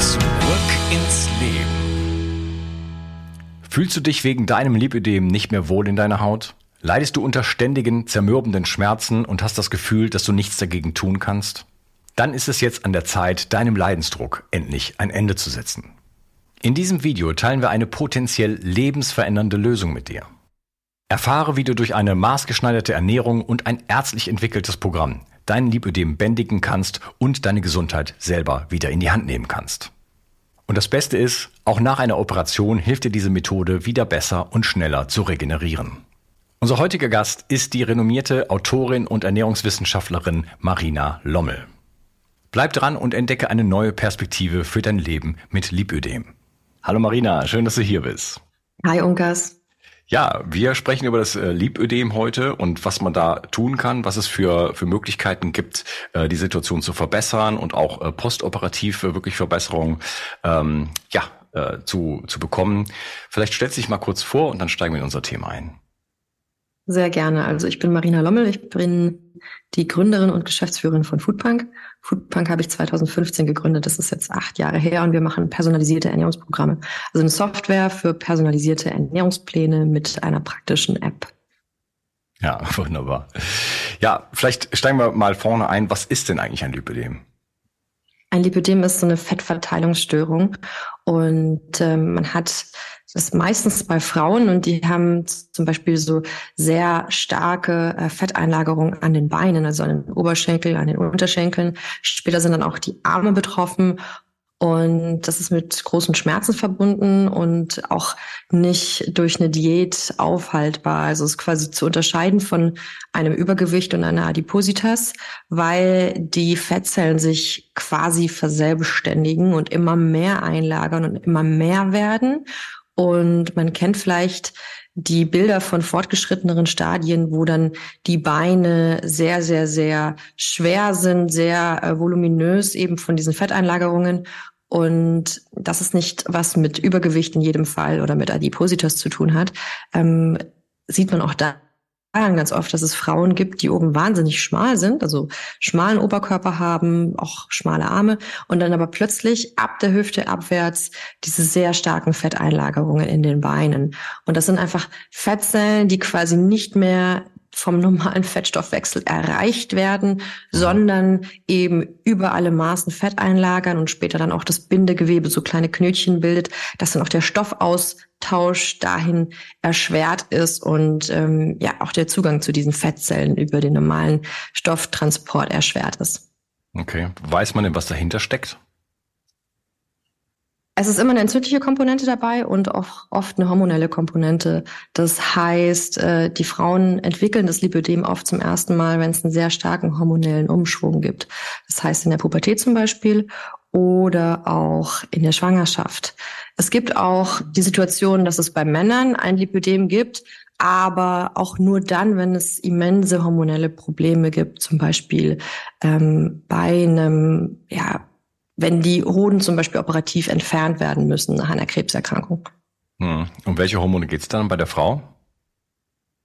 Zurück ins Leben. Fühlst du dich wegen deinem Lipödem nicht mehr wohl in deiner Haut? Leidest du unter ständigen, zermürbenden Schmerzen und hast das Gefühl, dass du nichts dagegen tun kannst? Dann ist es jetzt an der Zeit, deinem Leidensdruck endlich ein Ende zu setzen. In diesem Video teilen wir eine potenziell lebensverändernde Lösung mit dir. Erfahre, wie du durch eine maßgeschneiderte Ernährung und ein ärztlich entwickeltes Programm dein Lipödem bändigen kannst und deine Gesundheit selber wieder in die Hand nehmen kannst. Und das Beste ist, auch nach einer Operation hilft dir diese Methode wieder besser und schneller zu regenerieren. Unser heutiger Gast ist die renommierte Autorin und Ernährungswissenschaftlerin Marina Lommel. Bleib dran und entdecke eine neue Perspektive für dein Leben mit Lipödem. Hallo Marina, schön, dass du hier bist. Hi Unkas. Ja, wir sprechen über das äh, Lipödem heute und was man da tun kann, was es für, für Möglichkeiten gibt, äh, die Situation zu verbessern und auch äh, postoperativ wirklich Verbesserungen ähm, ja, äh, zu, zu bekommen. Vielleicht stellst du dich mal kurz vor und dann steigen wir in unser Thema ein. Sehr gerne. Also ich bin Marina Lommel, ich bin die Gründerin und Geschäftsführerin von Foodpunk. Foodpunk habe ich 2015 gegründet, das ist jetzt acht Jahre her und wir machen personalisierte Ernährungsprogramme. Also eine Software für personalisierte Ernährungspläne mit einer praktischen App. Ja, wunderbar. Ja, vielleicht steigen wir mal vorne ein. Was ist denn eigentlich ein Lipödem? Ein Lipödem ist so eine Fettverteilungsstörung und ähm, man hat das ist meistens bei Frauen und die haben zum Beispiel so sehr starke äh, Fetteinlagerungen an den Beinen, also an den Oberschenkeln, an den Unterschenkeln. Später sind dann auch die Arme betroffen und das ist mit großen Schmerzen verbunden und auch nicht durch eine Diät aufhaltbar. Also es ist quasi zu unterscheiden von einem Übergewicht und einer Adipositas, weil die Fettzellen sich quasi verselbstständigen und immer mehr einlagern und immer mehr werden. Und man kennt vielleicht die Bilder von fortgeschritteneren Stadien, wo dann die Beine sehr, sehr, sehr schwer sind, sehr äh, voluminös eben von diesen Fetteinlagerungen. Und das ist nicht was mit Übergewicht in jedem Fall oder mit Adipositas zu tun hat. Ähm, sieht man auch da ganz oft, dass es Frauen gibt, die oben wahnsinnig schmal sind, also schmalen Oberkörper haben, auch schmale Arme und dann aber plötzlich ab der Hüfte abwärts diese sehr starken Fetteinlagerungen in den Beinen. Und das sind einfach Fettzellen, die quasi nicht mehr vom normalen Fettstoffwechsel erreicht werden, sondern eben über alle Maßen Fett einlagern und später dann auch das Bindegewebe so kleine Knötchen bildet, dass dann auch der Stoffaustausch dahin erschwert ist und ähm, ja auch der Zugang zu diesen Fettzellen über den normalen Stofftransport erschwert ist. Okay. Weiß man denn, was dahinter steckt? Es ist immer eine entzündliche Komponente dabei und auch oft eine hormonelle Komponente. Das heißt, äh, die Frauen entwickeln das Lipödem oft zum ersten Mal, wenn es einen sehr starken hormonellen Umschwung gibt. Das heißt in der Pubertät zum Beispiel oder auch in der Schwangerschaft. Es gibt auch die Situation, dass es bei Männern ein Lipödem gibt, aber auch nur dann, wenn es immense hormonelle Probleme gibt, zum Beispiel ähm, bei einem ja, wenn die Hoden zum Beispiel operativ entfernt werden müssen nach einer Krebserkrankung. Hm. Um welche Hormone geht es dann bei der Frau?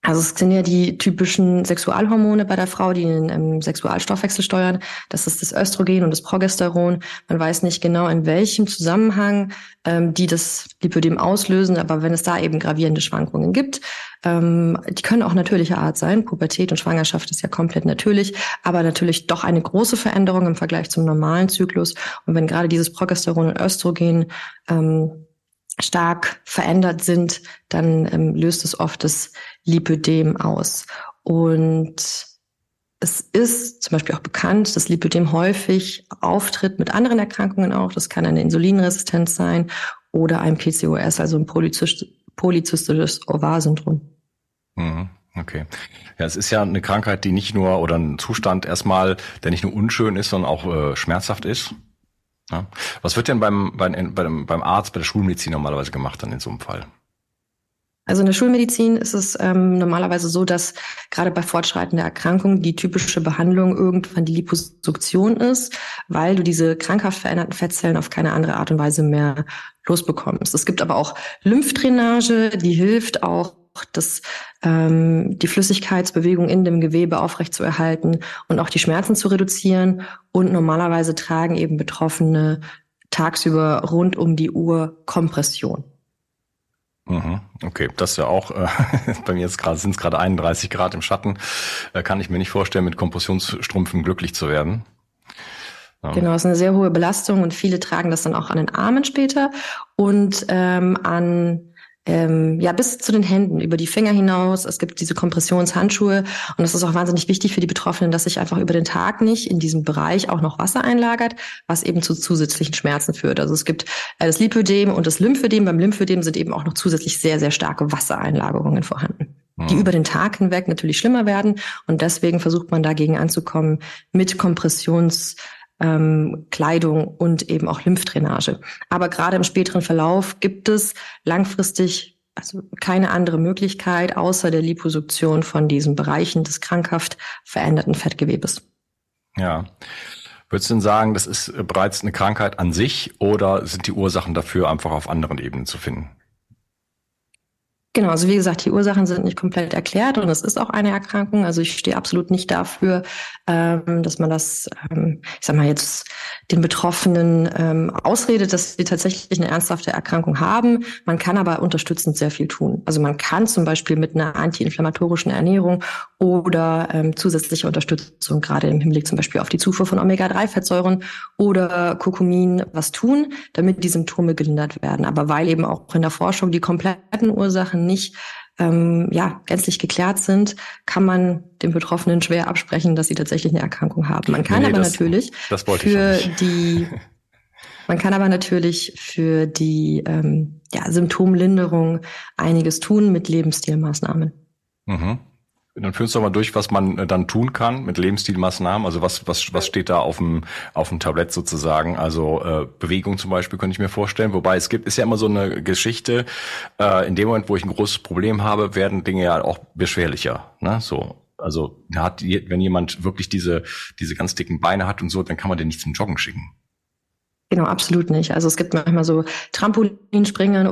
Also es sind ja die typischen Sexualhormone bei der Frau, die den ähm, Sexualstoffwechsel steuern. Das ist das Östrogen und das Progesteron. Man weiß nicht genau, in welchem Zusammenhang ähm, die das Lipödem auslösen, aber wenn es da eben gravierende Schwankungen gibt, ähm, die können auch natürlicher Art sein. Pubertät und Schwangerschaft ist ja komplett natürlich, aber natürlich doch eine große Veränderung im Vergleich zum normalen Zyklus. Und wenn gerade dieses Progesteron und Östrogen ähm, stark verändert sind, dann ähm, löst es oft das Lipödem aus. Und es ist zum Beispiel auch bekannt, dass Lipödem häufig auftritt mit anderen Erkrankungen auch. Das kann eine Insulinresistenz sein oder ein PCOS, also ein polyzystisches Ovar-Syndrom. Mhm. Okay. Ja, es ist ja eine Krankheit, die nicht nur oder ein Zustand erstmal, der nicht nur unschön ist, sondern auch äh, schmerzhaft ist. Ja. Was wird denn beim, beim, beim, Arzt, bei der Schulmedizin normalerweise gemacht dann in so einem Fall? Also in der Schulmedizin ist es ähm, normalerweise so, dass gerade bei fortschreitender Erkrankung die typische Behandlung irgendwann die Liposuktion ist, weil du diese krankhaft veränderten Fettzellen auf keine andere Art und Weise mehr losbekommst. Es gibt aber auch Lymphdrainage, die hilft auch das, ähm, die Flüssigkeitsbewegung in dem Gewebe aufrechtzuerhalten und auch die Schmerzen zu reduzieren. Und normalerweise tragen eben Betroffene tagsüber rund um die Uhr Kompression. Mhm, okay, das ist ja auch, äh, bei mir jetzt gerade sind es gerade 31 Grad im Schatten, äh, kann ich mir nicht vorstellen, mit Kompressionsstrümpfen glücklich zu werden. Genau, es ist eine sehr hohe Belastung und viele tragen das dann auch an den Armen später und ähm, an ähm, ja, bis zu den Händen, über die Finger hinaus. Es gibt diese Kompressionshandschuhe und es ist auch wahnsinnig wichtig für die Betroffenen, dass sich einfach über den Tag nicht in diesem Bereich auch noch Wasser einlagert, was eben zu zusätzlichen Schmerzen führt. Also es gibt äh, das Lipödem und das Lymphödem. Beim Lymphödem sind eben auch noch zusätzlich sehr, sehr starke Wassereinlagerungen vorhanden die mhm. über den Tag hinweg natürlich schlimmer werden. Und deswegen versucht man dagegen anzukommen mit Kompressions, ähm, Kleidung und eben auch Lymphdrainage. Aber gerade im späteren Verlauf gibt es langfristig also keine andere Möglichkeit außer der Liposuktion von diesen Bereichen des krankhaft veränderten Fettgewebes. Ja. Würdest du denn sagen, das ist bereits eine Krankheit an sich oder sind die Ursachen dafür einfach auf anderen Ebenen zu finden? Genau, also wie gesagt, die Ursachen sind nicht komplett erklärt und es ist auch eine Erkrankung. Also ich stehe absolut nicht dafür, ähm, dass man das, ähm, ich sag mal jetzt den Betroffenen ähm, ausredet, dass sie tatsächlich eine ernsthafte Erkrankung haben. Man kann aber unterstützend sehr viel tun. Also man kann zum Beispiel mit einer antiinflammatorischen Ernährung oder ähm, zusätzliche Unterstützung, gerade im Hinblick zum Beispiel auf die Zufuhr von Omega-3-Fettsäuren oder Kurkumin, was tun, damit die Symptome gelindert werden. Aber weil eben auch in der Forschung die kompletten Ursachen nicht ähm, ja, gänzlich geklärt sind, kann man den Betroffenen schwer absprechen, dass sie tatsächlich eine Erkrankung haben. Man kann nee, aber das, natürlich das für die man kann aber natürlich für die ähm, ja, Symptomlinderung einiges tun mit Lebensstilmaßnahmen. Mhm. Dann führst du mal durch, was man äh, dann tun kann mit Lebensstilmaßnahmen. Also was, was, was steht da auf dem, auf dem Tablett sozusagen? Also äh, Bewegung zum Beispiel könnte ich mir vorstellen. Wobei es gibt, ist ja immer so eine Geschichte, äh, in dem Moment, wo ich ein großes Problem habe, werden Dinge ja auch beschwerlicher. Ne? So. Also hat, wenn jemand wirklich diese, diese ganz dicken Beine hat und so, dann kann man den nicht zum Joggen schicken. Genau, absolut nicht. Also es gibt manchmal so Trampolinspringen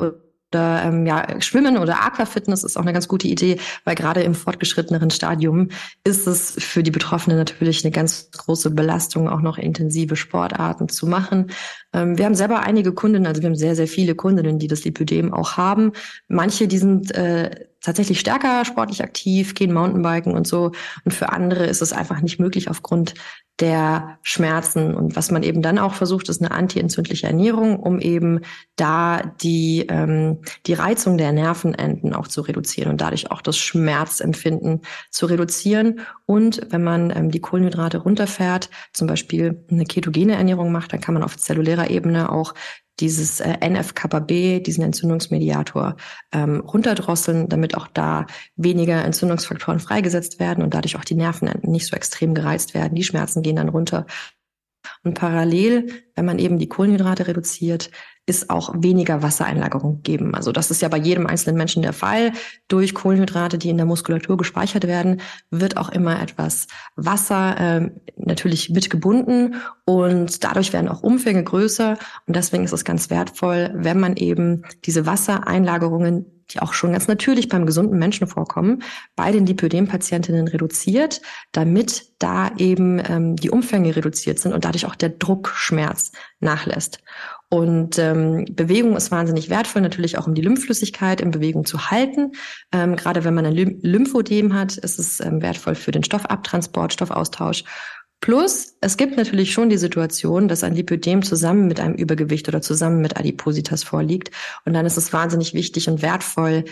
oder ähm, ja, Schwimmen oder Aquafitness ist auch eine ganz gute Idee, weil gerade im fortgeschritteneren Stadium ist es für die Betroffenen natürlich eine ganz große Belastung, auch noch intensive Sportarten zu machen. Ähm, wir haben selber einige Kunden, also wir haben sehr, sehr viele Kundinnen, die das Lipödem auch haben. Manche, die sind äh, tatsächlich stärker sportlich aktiv, gehen Mountainbiken und so. Und für andere ist es einfach nicht möglich aufgrund der Schmerzen. Und was man eben dann auch versucht, ist eine antientzündliche Ernährung, um eben da die, ähm, die Reizung der Nervenenden auch zu reduzieren und dadurch auch das Schmerzempfinden zu reduzieren. Und wenn man ähm, die Kohlenhydrate runterfährt, zum Beispiel eine ketogene Ernährung macht, dann kann man auf zellulärer Ebene auch dieses äh, NF-kappa-B, diesen Entzündungsmediator, ähm, runterdrosseln, damit auch da weniger Entzündungsfaktoren freigesetzt werden und dadurch auch die Nervenenden nicht so extrem gereizt werden. Die Schmerzen gehen dann runter. Und parallel, wenn man eben die Kohlenhydrate reduziert, ist auch weniger Wassereinlagerung geben. Also das ist ja bei jedem einzelnen Menschen der Fall. Durch Kohlenhydrate, die in der Muskulatur gespeichert werden, wird auch immer etwas Wasser äh, natürlich mitgebunden und dadurch werden auch Umfänge größer. Und deswegen ist es ganz wertvoll, wenn man eben diese Wassereinlagerungen die auch schon ganz natürlich beim gesunden Menschen vorkommen, bei den Lipödem-Patientinnen reduziert, damit da eben ähm, die Umfänge reduziert sind und dadurch auch der Druckschmerz nachlässt. Und ähm, Bewegung ist wahnsinnig wertvoll, natürlich auch um die Lymphflüssigkeit in Bewegung zu halten. Ähm, gerade wenn man ein Lymphodem hat, ist es ähm, wertvoll für den Stoffabtransport, Stoffaustausch. Plus, es gibt natürlich schon die Situation, dass ein Lipödem zusammen mit einem Übergewicht oder zusammen mit Adipositas vorliegt. Und dann ist es wahnsinnig wichtig und wertvoll,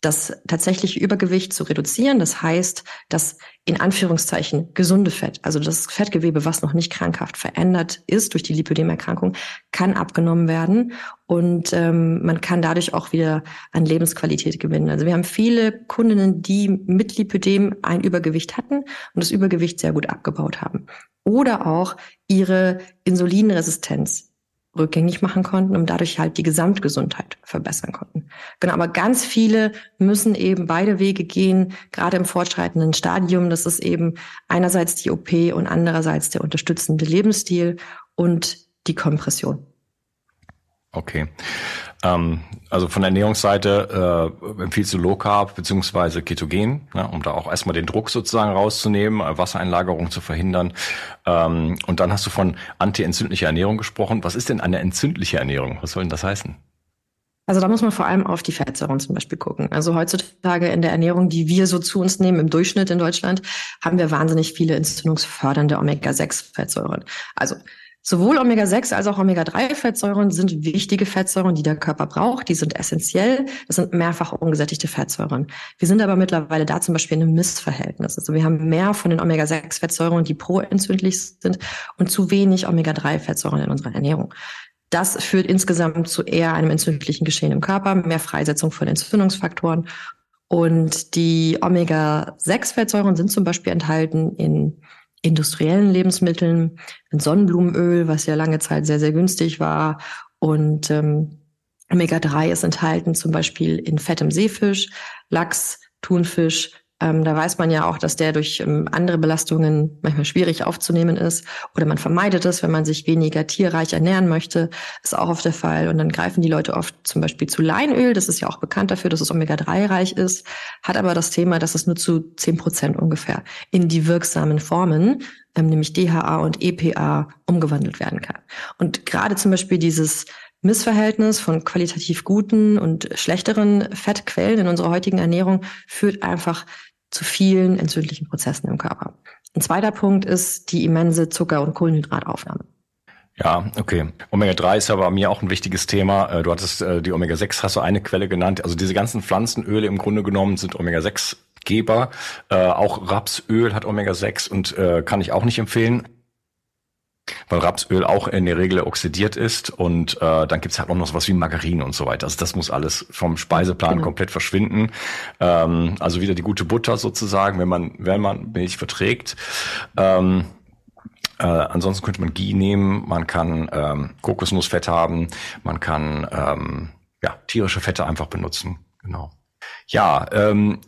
das tatsächliche Übergewicht zu reduzieren. Das heißt, das in Anführungszeichen gesunde Fett, also das Fettgewebe, was noch nicht krankhaft verändert ist durch die Lipödemerkrankung, kann abgenommen werden und ähm, man kann dadurch auch wieder an Lebensqualität gewinnen. Also wir haben viele Kundinnen, die mit Lipödem ein Übergewicht hatten und das Übergewicht sehr gut abgebaut haben. Oder auch ihre Insulinresistenz rückgängig machen konnten und dadurch halt die Gesamtgesundheit verbessern konnten. Genau, aber ganz viele müssen eben beide Wege gehen, gerade im fortschreitenden Stadium. Das ist eben einerseits die OP und andererseits der unterstützende Lebensstil und die Kompression. Okay. Ähm, also von der Ernährungsseite äh, empfiehlst du Low Carb beziehungsweise Ketogen, ne, um da auch erstmal den Druck sozusagen rauszunehmen, äh, Wassereinlagerung zu verhindern. Ähm, und dann hast du von antientzündlicher Ernährung gesprochen. Was ist denn eine entzündliche Ernährung? Was soll denn das heißen? Also da muss man vor allem auf die Fettsäuren zum Beispiel gucken. Also heutzutage in der Ernährung, die wir so zu uns nehmen, im Durchschnitt in Deutschland, haben wir wahnsinnig viele entzündungsfördernde Omega-6-Fettsäuren. Also Sowohl Omega-6 als auch Omega-3-Fettsäuren sind wichtige Fettsäuren, die der Körper braucht. Die sind essentiell. Das sind mehrfach ungesättigte Fettsäuren. Wir sind aber mittlerweile da zum Beispiel in einem Missverhältnis. Also wir haben mehr von den Omega-6-Fettsäuren, die proentzündlich sind und zu wenig Omega-3-Fettsäuren in unserer Ernährung. Das führt insgesamt zu eher einem entzündlichen Geschehen im Körper, mehr Freisetzung von Entzündungsfaktoren. Und die Omega-6-Fettsäuren sind zum Beispiel enthalten in industriellen Lebensmitteln, in Sonnenblumenöl, was ja lange Zeit sehr, sehr günstig war. Und ähm, Omega-3 ist enthalten zum Beispiel in fettem Seefisch, Lachs, Thunfisch, ähm, da weiß man ja auch, dass der durch ähm, andere Belastungen manchmal schwierig aufzunehmen ist. Oder man vermeidet es, wenn man sich weniger tierreich ernähren möchte. Ist auch oft der Fall. Und dann greifen die Leute oft zum Beispiel zu Leinöl. Das ist ja auch bekannt dafür, dass es Omega-3-reich ist. Hat aber das Thema, dass es nur zu zehn Prozent ungefähr in die wirksamen Formen, ähm, nämlich DHA und EPA, umgewandelt werden kann. Und gerade zum Beispiel dieses Missverhältnis von qualitativ guten und schlechteren Fettquellen in unserer heutigen Ernährung führt einfach zu vielen entzündlichen Prozessen im Körper. Ein zweiter Punkt ist die immense Zucker- und Kohlenhydrataufnahme. Ja, okay. Omega-3 ist aber bei mir auch ein wichtiges Thema. Äh, du hattest äh, die Omega-6, hast du eine Quelle genannt. Also diese ganzen Pflanzenöle im Grunde genommen sind Omega-6 Geber. Äh, auch Rapsöl hat Omega-6 und äh, kann ich auch nicht empfehlen weil Rapsöl auch in der Regel oxidiert ist und äh, dann gibt's halt auch noch sowas wie Margarine und so weiter. Also das muss alles vom Speiseplan genau. komplett verschwinden. Ähm, also wieder die gute Butter sozusagen, wenn man wenn man Milch verträgt. Ähm, äh, ansonsten könnte man Ghee nehmen, man kann ähm, Kokosnussfett haben, man kann ähm, ja tierische Fette einfach benutzen. Genau. Ja, ähm,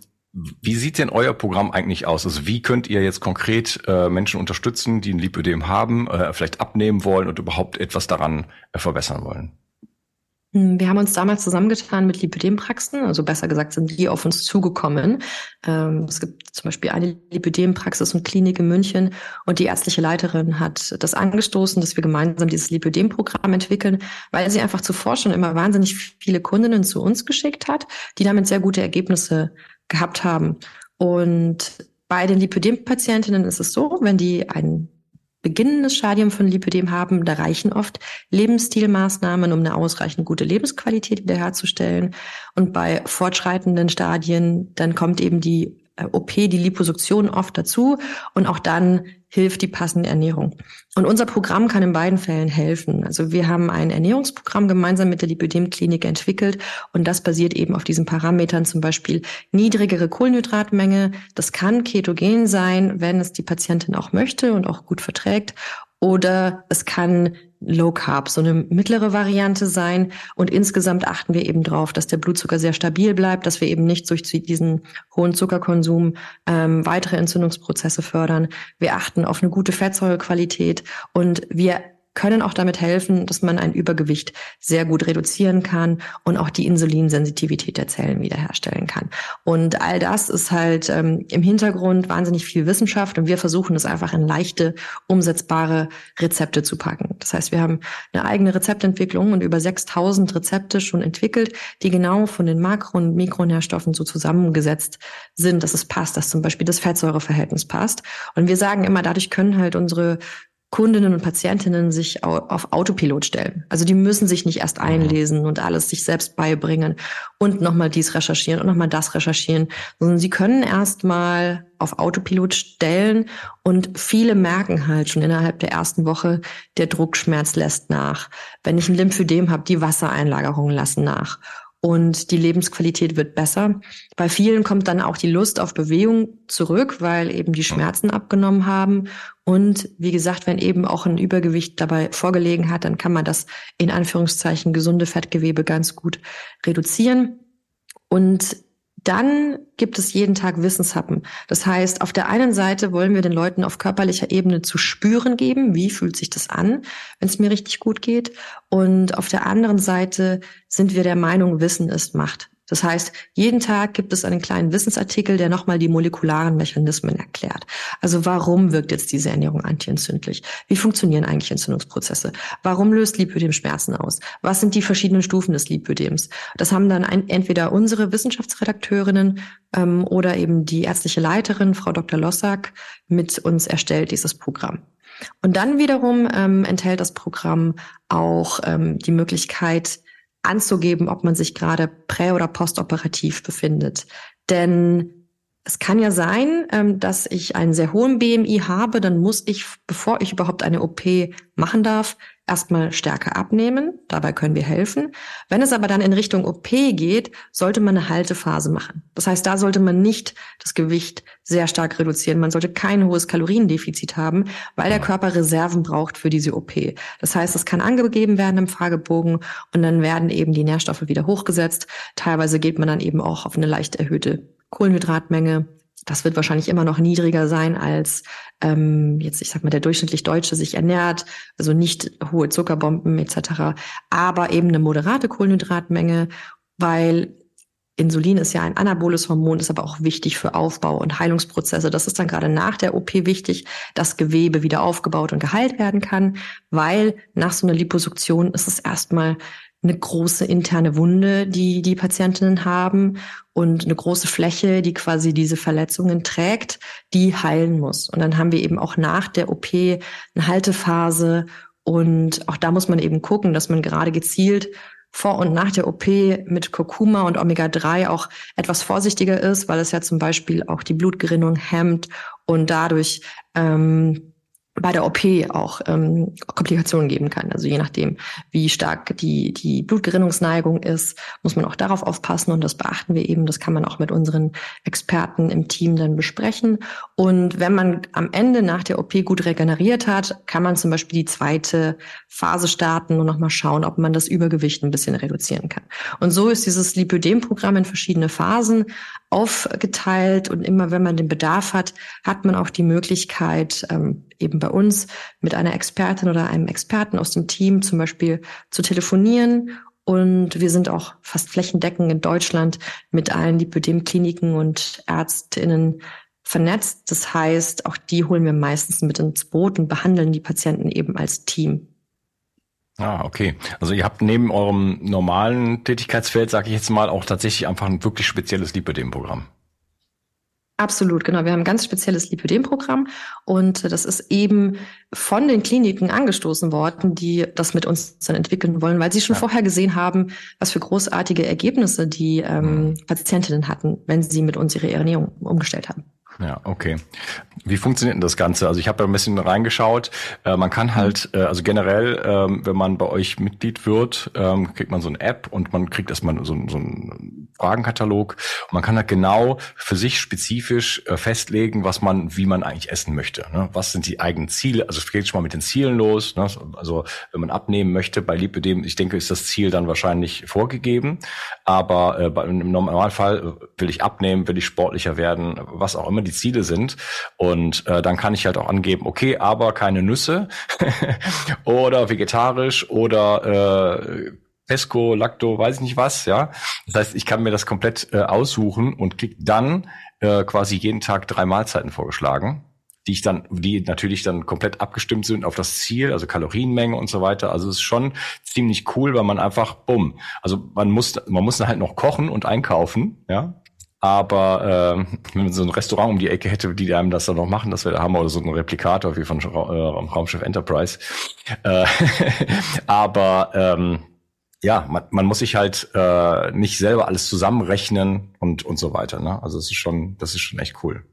wie sieht denn euer Programm eigentlich aus? Also wie könnt ihr jetzt konkret äh, Menschen unterstützen, die ein Lipödem haben, äh, vielleicht abnehmen wollen und überhaupt etwas daran äh, verbessern wollen? Hm, wir haben uns damals zusammengetan mit Lipidem-Praxen, also besser gesagt sind die auf uns zugekommen. Ähm, es gibt zum Beispiel eine Lipidem-Praxis und Klinik in München und die ärztliche Leiterin hat das angestoßen, dass wir gemeinsam dieses Lipidem-Programm entwickeln, weil sie einfach zuvor schon immer wahnsinnig viele Kundinnen zu uns geschickt hat, die damit sehr gute Ergebnisse gehabt haben. Und bei den Lipidem-Patientinnen ist es so, wenn die einen beginnendes Stadium von Lipidem haben, da reichen oft Lebensstilmaßnahmen, um eine ausreichend gute Lebensqualität wiederherzustellen. Und bei fortschreitenden Stadien, dann kommt eben die OP, die Liposuktion oft dazu und auch dann hilft die passende Ernährung. Und unser Programm kann in beiden Fällen helfen. Also wir haben ein Ernährungsprogramm gemeinsam mit der Lipidem-Klinik entwickelt und das basiert eben auf diesen Parametern, zum Beispiel niedrigere Kohlenhydratmenge. Das kann ketogen sein, wenn es die Patientin auch möchte und auch gut verträgt. Oder es kann Low Carb, so eine mittlere Variante sein. Und insgesamt achten wir eben drauf, dass der Blutzucker sehr stabil bleibt, dass wir eben nicht durch diesen hohen Zuckerkonsum ähm, weitere Entzündungsprozesse fördern. Wir achten auf eine gute Fettsäurequalität und wir können auch damit helfen, dass man ein Übergewicht sehr gut reduzieren kann und auch die Insulinsensitivität der Zellen wiederherstellen kann. Und all das ist halt ähm, im Hintergrund wahnsinnig viel Wissenschaft und wir versuchen es einfach in leichte, umsetzbare Rezepte zu packen. Das heißt, wir haben eine eigene Rezeptentwicklung und über 6000 Rezepte schon entwickelt, die genau von den Makro- und Mikronährstoffen so zusammengesetzt sind, dass es passt, dass zum Beispiel das Fettsäureverhältnis passt. Und wir sagen immer, dadurch können halt unsere Kundinnen und Patientinnen sich auf Autopilot stellen. Also die müssen sich nicht erst einlesen und alles sich selbst beibringen und nochmal dies recherchieren und nochmal das recherchieren, sondern sie können erstmal auf Autopilot stellen und viele merken halt schon innerhalb der ersten Woche, der Druckschmerz lässt nach. Wenn ich ein Lymphödem habe, die Wassereinlagerungen lassen nach und die Lebensqualität wird besser. Bei vielen kommt dann auch die Lust auf Bewegung zurück, weil eben die Schmerzen abgenommen haben. Und wie gesagt, wenn eben auch ein Übergewicht dabei vorgelegen hat, dann kann man das in Anführungszeichen gesunde Fettgewebe ganz gut reduzieren. Und dann gibt es jeden Tag Wissenshappen. Das heißt, auf der einen Seite wollen wir den Leuten auf körperlicher Ebene zu spüren geben, wie fühlt sich das an, wenn es mir richtig gut geht. Und auf der anderen Seite sind wir der Meinung, Wissen ist Macht. Das heißt, jeden Tag gibt es einen kleinen Wissensartikel, der nochmal die molekularen Mechanismen erklärt. Also warum wirkt jetzt diese Ernährung antientzündlich? Wie funktionieren eigentlich Entzündungsprozesse? Warum löst Lipödem Schmerzen aus? Was sind die verschiedenen Stufen des Lipödems? Das haben dann ein, entweder unsere Wissenschaftsredakteurinnen ähm, oder eben die ärztliche Leiterin, Frau Dr. Lossack, mit uns erstellt, dieses Programm. Und dann wiederum ähm, enthält das Programm auch ähm, die Möglichkeit, anzugeben, ob man sich gerade prä- oder postoperativ befindet. Denn es kann ja sein, ähm, dass ich einen sehr hohen BMI habe, dann muss ich, bevor ich überhaupt eine OP machen darf, erstmal stärker abnehmen. Dabei können wir helfen. Wenn es aber dann in Richtung OP geht, sollte man eine Haltephase machen. Das heißt, da sollte man nicht das Gewicht sehr stark reduzieren. Man sollte kein hohes Kaloriendefizit haben, weil der Körper Reserven braucht für diese OP. Das heißt, es kann angegeben werden im Fragebogen und dann werden eben die Nährstoffe wieder hochgesetzt. Teilweise geht man dann eben auch auf eine leicht erhöhte Kohlenhydratmenge. Das wird wahrscheinlich immer noch niedriger sein, als ähm, jetzt, ich sag mal, der durchschnittlich Deutsche sich ernährt, also nicht hohe Zuckerbomben etc., aber eben eine moderate Kohlenhydratmenge, weil Insulin ist ja ein anaboles Hormon, ist aber auch wichtig für Aufbau und Heilungsprozesse. Das ist dann gerade nach der OP wichtig, dass Gewebe wieder aufgebaut und geheilt werden kann, weil nach so einer Liposuktion ist es erstmal eine große interne Wunde, die die Patientinnen haben und eine große Fläche, die quasi diese Verletzungen trägt, die heilen muss. Und dann haben wir eben auch nach der OP eine Haltephase und auch da muss man eben gucken, dass man gerade gezielt vor und nach der OP mit Kurkuma und Omega-3 auch etwas vorsichtiger ist, weil es ja zum Beispiel auch die Blutgerinnung hemmt und dadurch ähm, bei der OP auch ähm, Komplikationen geben kann. Also je nachdem, wie stark die, die Blutgerinnungsneigung ist, muss man auch darauf aufpassen und das beachten wir eben. Das kann man auch mit unseren Experten im Team dann besprechen. Und wenn man am Ende nach der OP gut regeneriert hat, kann man zum Beispiel die zweite Phase starten und nochmal schauen, ob man das Übergewicht ein bisschen reduzieren kann. Und so ist dieses Lipödem-Programm in verschiedene Phasen aufgeteilt und immer wenn man den Bedarf hat, hat man auch die Möglichkeit, ähm, eben bei uns mit einer Expertin oder einem Experten aus dem Team zum Beispiel zu telefonieren Und wir sind auch fast flächendeckend in Deutschland mit allen Lipödem-Kliniken und ÄrztInnen vernetzt. Das heißt, auch die holen wir meistens mit ins Boot und behandeln die Patienten eben als Team. Ah, okay. Also ihr habt neben eurem normalen Tätigkeitsfeld, sage ich jetzt mal, auch tatsächlich einfach ein wirklich spezielles Lipödem-Programm. Absolut, genau. Wir haben ein ganz spezielles Lipödem-Programm und das ist eben von den Kliniken angestoßen worden, die das mit uns dann entwickeln wollen, weil sie schon ja. vorher gesehen haben, was für großartige Ergebnisse die ähm, mhm. Patientinnen hatten, wenn sie mit uns ihre Ernährung umgestellt haben. Ja, okay. Wie funktioniert denn das Ganze? Also ich habe da ein bisschen reingeschaut. Äh, man kann halt, äh, also generell, ähm, wenn man bei euch Mitglied wird, ähm, kriegt man so eine App und man kriegt erstmal so, so einen Fragenkatalog. Und man kann halt genau für sich spezifisch äh, festlegen, was man, wie man eigentlich essen möchte. Ne? Was sind die eigenen Ziele? Also es geht schon mal mit den Zielen los. Ne? Also wenn man abnehmen möchte bei Lipidem, ich denke, ist das Ziel dann wahrscheinlich vorgegeben. Aber äh, im Normalfall will ich abnehmen, will ich sportlicher werden, was auch immer die Ziele sind. Und äh, dann kann ich halt auch angeben, okay, aber keine Nüsse oder vegetarisch oder äh, Pesco, Lacto, weiß ich nicht was, ja. Das heißt, ich kann mir das komplett äh, aussuchen und krieg dann äh, quasi jeden Tag drei Mahlzeiten vorgeschlagen, die ich dann, die natürlich dann komplett abgestimmt sind auf das Ziel, also Kalorienmenge und so weiter. Also es ist schon ziemlich cool, weil man einfach, bumm, also man muss, man muss halt noch kochen und einkaufen, ja. Aber äh, wenn man so ein Restaurant um die Ecke hätte, die einem das dann noch machen, das wäre der Hammer oder so ein Replikator wie von äh, Raumschiff Enterprise. Äh, aber ähm, ja, man, man muss sich halt äh, nicht selber alles zusammenrechnen und und so weiter. Ne? Also es ist schon, das ist schon echt cool.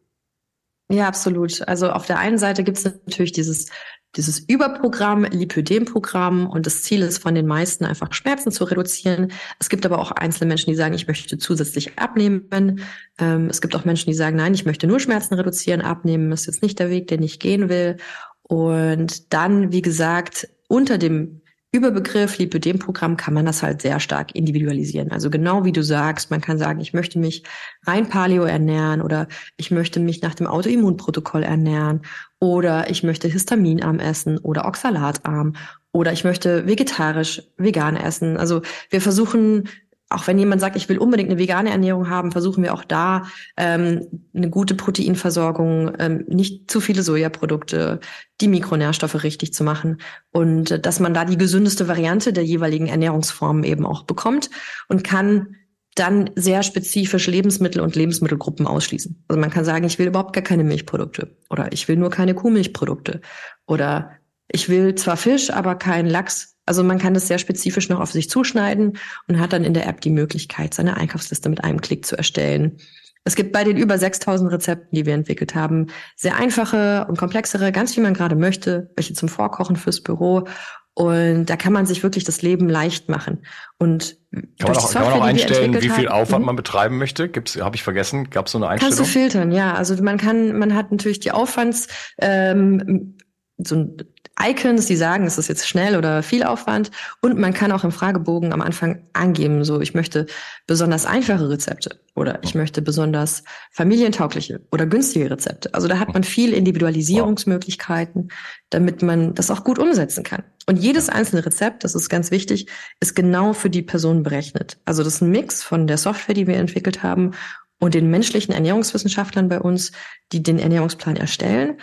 Ja, absolut. Also auf der einen Seite gibt es natürlich dieses dieses Überprogramm, Lipödem-Programm und das Ziel ist von den meisten einfach Schmerzen zu reduzieren. Es gibt aber auch einzelne Menschen, die sagen, ich möchte zusätzlich abnehmen. Ähm, es gibt auch Menschen, die sagen, nein, ich möchte nur Schmerzen reduzieren, abnehmen ist jetzt nicht der Weg, den ich gehen will. Und dann, wie gesagt, unter dem Überbegriff Lipödem-Programm kann man das halt sehr stark individualisieren. Also genau wie du sagst, man kann sagen, ich möchte mich rein Paleo ernähren oder ich möchte mich nach dem Autoimmunprotokoll ernähren oder ich möchte histaminarm essen oder oxalatarm oder ich möchte vegetarisch, vegan essen. Also wir versuchen auch wenn jemand sagt, ich will unbedingt eine vegane Ernährung haben, versuchen wir auch da ähm, eine gute Proteinversorgung, ähm, nicht zu viele Sojaprodukte, die Mikronährstoffe richtig zu machen und äh, dass man da die gesündeste Variante der jeweiligen Ernährungsformen eben auch bekommt und kann dann sehr spezifisch Lebensmittel und Lebensmittelgruppen ausschließen. Also man kann sagen, ich will überhaupt gar keine Milchprodukte oder ich will nur keine Kuhmilchprodukte oder ich will zwar Fisch, aber keinen Lachs also man kann das sehr spezifisch noch auf sich zuschneiden und hat dann in der App die Möglichkeit, seine Einkaufsliste mit einem Klick zu erstellen. Es gibt bei den über 6000 Rezepten, die wir entwickelt haben, sehr einfache und komplexere, ganz wie man gerade möchte, welche zum Vorkochen fürs Büro. Und da kann man sich wirklich das Leben leicht machen. Und kann man, auch, kann man auch einstellen, wie viel Aufwand haben, man betreiben möchte? Gibt's, habe ich vergessen, gab es so eine Einstellung? Kannst du filtern, ja. Also man kann, man hat natürlich die Aufwands, ähm, so ein Icons, die sagen, es ist jetzt schnell oder viel Aufwand. Und man kann auch im Fragebogen am Anfang angeben, so ich möchte besonders einfache Rezepte oder ich möchte besonders familientaugliche oder günstige Rezepte. Also da hat man viel Individualisierungsmöglichkeiten, damit man das auch gut umsetzen kann. Und jedes einzelne Rezept, das ist ganz wichtig, ist genau für die Person berechnet. Also das ist ein Mix von der Software, die wir entwickelt haben und den menschlichen Ernährungswissenschaftlern bei uns, die den Ernährungsplan erstellen.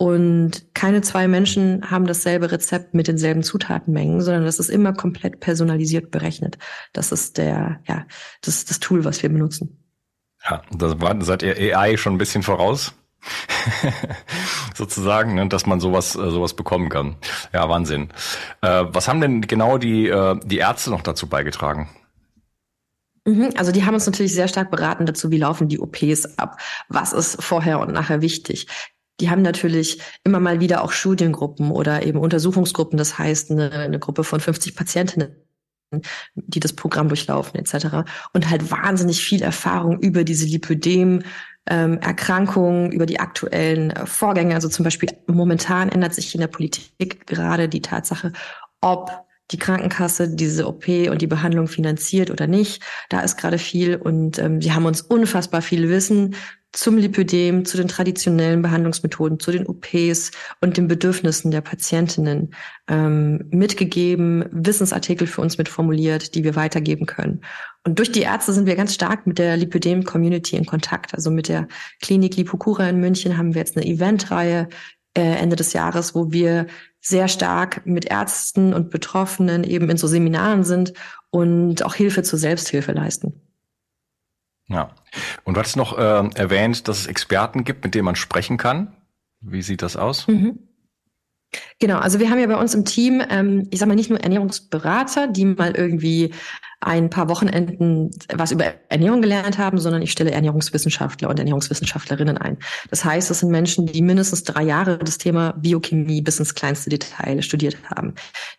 Und keine zwei Menschen haben dasselbe Rezept mit denselben Zutatenmengen, sondern das ist immer komplett personalisiert berechnet. Das ist der, ja, das ist das Tool, was wir benutzen. Ja, da war, seid ihr AI schon ein bisschen voraus. sozusagen, ne, dass man sowas äh, sowas bekommen kann. Ja, Wahnsinn. Äh, was haben denn genau die äh, die Ärzte noch dazu beigetragen? Mhm, also die haben uns natürlich sehr stark beraten dazu, wie laufen die OPs ab, was ist vorher und nachher wichtig. Die haben natürlich immer mal wieder auch Studiengruppen oder eben Untersuchungsgruppen, das heißt eine, eine Gruppe von 50 Patientinnen die das Programm durchlaufen etc. Und halt wahnsinnig viel Erfahrung über diese Lipödem, ähm, Erkrankungen, über die aktuellen äh, Vorgänge. Also zum Beispiel momentan ändert sich in der Politik gerade die Tatsache, ob die Krankenkasse diese OP und die Behandlung finanziert oder nicht. Da ist gerade viel und ähm, sie haben uns unfassbar viel Wissen zum Lipödem, zu den traditionellen Behandlungsmethoden, zu den OPs und den Bedürfnissen der Patientinnen ähm, mitgegeben, Wissensartikel für uns mitformuliert, die wir weitergeben können. Und durch die Ärzte sind wir ganz stark mit der Lipödem-Community in Kontakt. Also mit der Klinik Lipokura in München haben wir jetzt eine Eventreihe äh, Ende des Jahres, wo wir sehr stark mit Ärzten und Betroffenen eben in so Seminaren sind und auch Hilfe zur Selbsthilfe leisten. Ja. Und hast noch äh, erwähnt, dass es Experten gibt, mit denen man sprechen kann. Wie sieht das aus? Mhm. Genau, also wir haben ja bei uns im Team, ähm, ich sage mal nicht nur Ernährungsberater, die mal irgendwie ein paar Wochenenden was über Ernährung gelernt haben, sondern ich stelle Ernährungswissenschaftler und Ernährungswissenschaftlerinnen ein. Das heißt, es sind Menschen, die mindestens drei Jahre das Thema Biochemie bis ins kleinste Detail studiert haben,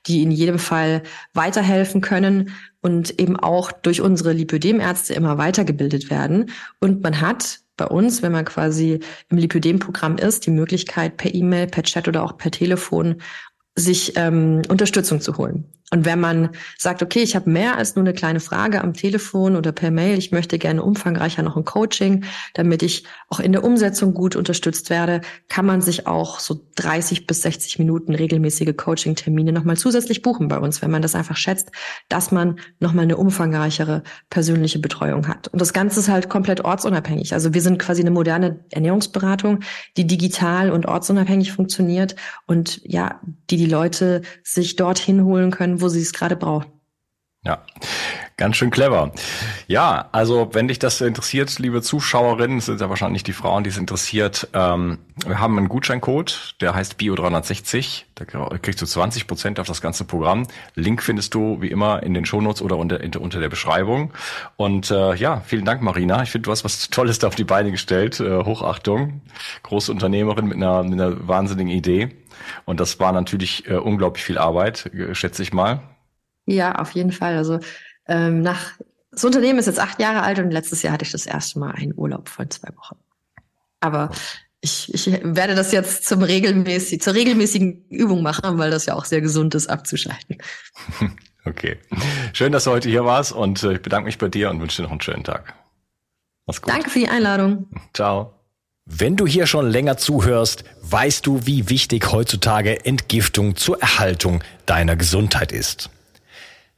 die in jedem Fall weiterhelfen können und eben auch durch unsere Lipödemärzte immer weitergebildet werden. Und man hat bei uns, wenn man quasi im Lipödem-Programm ist, die Möglichkeit per E-Mail, per Chat oder auch per Telefon sich ähm, Unterstützung zu holen. Und wenn man sagt, okay, ich habe mehr als nur eine kleine Frage am Telefon oder per Mail, ich möchte gerne umfangreicher noch ein Coaching, damit ich auch in der Umsetzung gut unterstützt werde, kann man sich auch so 30 bis 60 Minuten regelmäßige Coaching-Termine nochmal zusätzlich buchen bei uns, wenn man das einfach schätzt, dass man nochmal eine umfangreichere persönliche Betreuung hat. Und das Ganze ist halt komplett ortsunabhängig. Also wir sind quasi eine moderne Ernährungsberatung, die digital und ortsunabhängig funktioniert und ja, die die Leute sich dorthin holen können, wo sie es gerade brauchen. Ja, ganz schön clever. Ja, also wenn dich das interessiert, liebe Zuschauerinnen, sind ja wahrscheinlich die Frauen, die es interessiert, ähm, wir haben einen Gutscheincode, der heißt Bio360. Da kriegst du 20 Prozent auf das ganze Programm. Link findest du wie immer in den Shownotes oder unter, unter der Beschreibung. Und äh, ja, vielen Dank, Marina. Ich finde, du hast was Tolles da auf die Beine gestellt. Äh, Hochachtung. Große Unternehmerin mit einer, mit einer wahnsinnigen Idee. Und das war natürlich äh, unglaublich viel Arbeit, schätze ich mal. Ja, auf jeden Fall. Also ähm, nach das Unternehmen ist jetzt acht Jahre alt und letztes Jahr hatte ich das erste Mal einen Urlaub von zwei Wochen. Aber ich, ich werde das jetzt zum regelmäßig, zur regelmäßigen Übung machen, weil das ja auch sehr gesund ist, abzuschalten. Okay. Schön, dass du heute hier warst und äh, ich bedanke mich bei dir und wünsche dir noch einen schönen Tag. Mach's gut. Danke für die Einladung. Ciao. Wenn du hier schon länger zuhörst, weißt du, wie wichtig heutzutage Entgiftung zur Erhaltung deiner Gesundheit ist.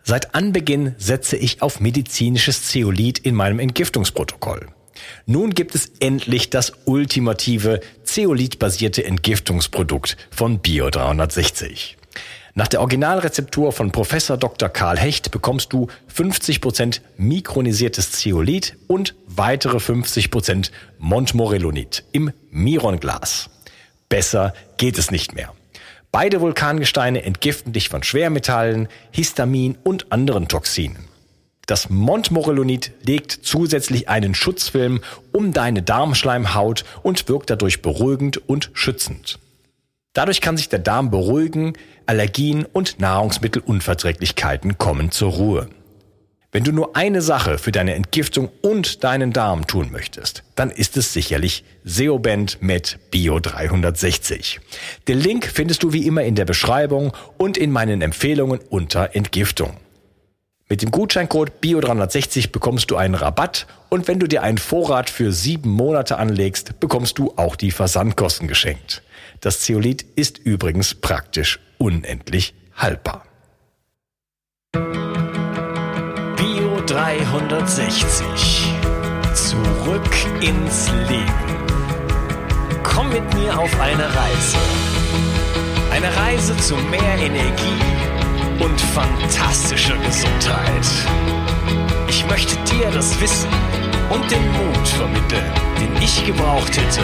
Seit Anbeginn setze ich auf medizinisches Zeolit in meinem Entgiftungsprotokoll. Nun gibt es endlich das ultimative Zeolit-basierte Entgiftungsprodukt von Bio 360. Nach der Originalrezeptur von Professor Dr. Karl Hecht bekommst du 50% mikronisiertes Zeolit und weitere 50% Montmorillonit im Mironglas. Besser geht es nicht mehr. Beide Vulkangesteine entgiften dich von Schwermetallen, Histamin und anderen Toxinen. Das Montmorillonit legt zusätzlich einen Schutzfilm um deine Darmschleimhaut und wirkt dadurch beruhigend und schützend. Dadurch kann sich der Darm beruhigen, Allergien und Nahrungsmittelunverträglichkeiten kommen zur Ruhe. Wenn du nur eine Sache für deine Entgiftung und deinen Darm tun möchtest, dann ist es sicherlich Seoband mit Bio 360. Den Link findest du wie immer in der Beschreibung und in meinen Empfehlungen unter Entgiftung. Mit dem Gutscheincode BIO360 bekommst du einen Rabatt und wenn du dir einen Vorrat für sieben Monate anlegst, bekommst du auch die Versandkosten geschenkt. Das Zeolit ist übrigens praktisch unendlich haltbar. 360. Zurück ins Leben. Komm mit mir auf eine Reise. Eine Reise zu mehr Energie und fantastischer Gesundheit. Ich möchte dir das Wissen und den Mut vermitteln, den ich gebraucht hätte,